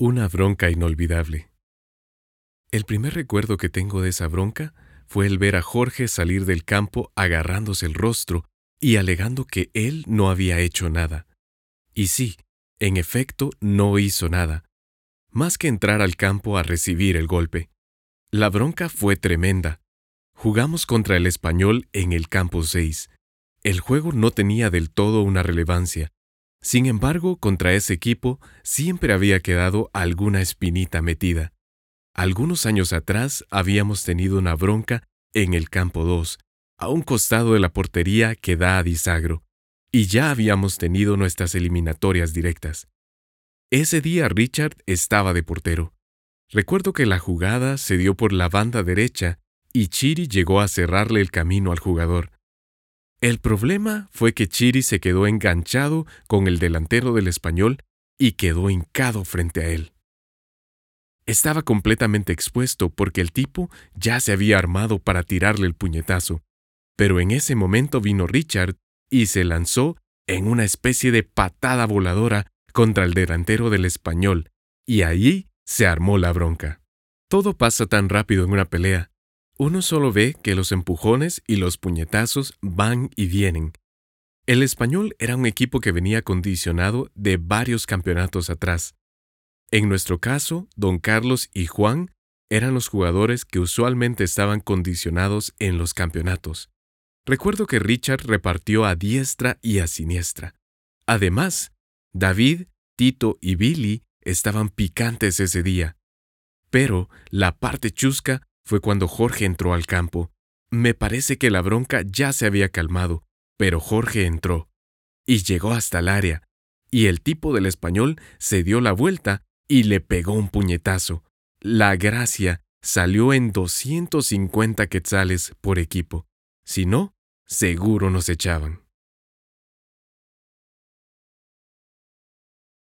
Una bronca inolvidable. El primer recuerdo que tengo de esa bronca fue el ver a Jorge salir del campo agarrándose el rostro y alegando que él no había hecho nada. Y sí, en efecto, no hizo nada, más que entrar al campo a recibir el golpe. La bronca fue tremenda. Jugamos contra el español en el campo 6. El juego no tenía del todo una relevancia, sin embargo, contra ese equipo siempre había quedado alguna espinita metida. Algunos años atrás habíamos tenido una bronca en el campo 2, a un costado de la portería que da a Disagro, y ya habíamos tenido nuestras eliminatorias directas. Ese día Richard estaba de portero. Recuerdo que la jugada se dio por la banda derecha y Chiri llegó a cerrarle el camino al jugador. El problema fue que Chiri se quedó enganchado con el delantero del español y quedó hincado frente a él. Estaba completamente expuesto porque el tipo ya se había armado para tirarle el puñetazo, pero en ese momento vino Richard y se lanzó en una especie de patada voladora contra el delantero del español, y allí se armó la bronca. Todo pasa tan rápido en una pelea, uno solo ve que los empujones y los puñetazos van y vienen. El español era un equipo que venía condicionado de varios campeonatos atrás. En nuestro caso, don Carlos y Juan eran los jugadores que usualmente estaban condicionados en los campeonatos. Recuerdo que Richard repartió a diestra y a siniestra. Además, David, Tito y Billy estaban picantes ese día. Pero la parte chusca fue cuando Jorge entró al campo. Me parece que la bronca ya se había calmado, pero Jorge entró y llegó hasta el área, y el tipo del español se dio la vuelta y le pegó un puñetazo. La gracia salió en 250 quetzales por equipo. Si no, seguro nos echaban.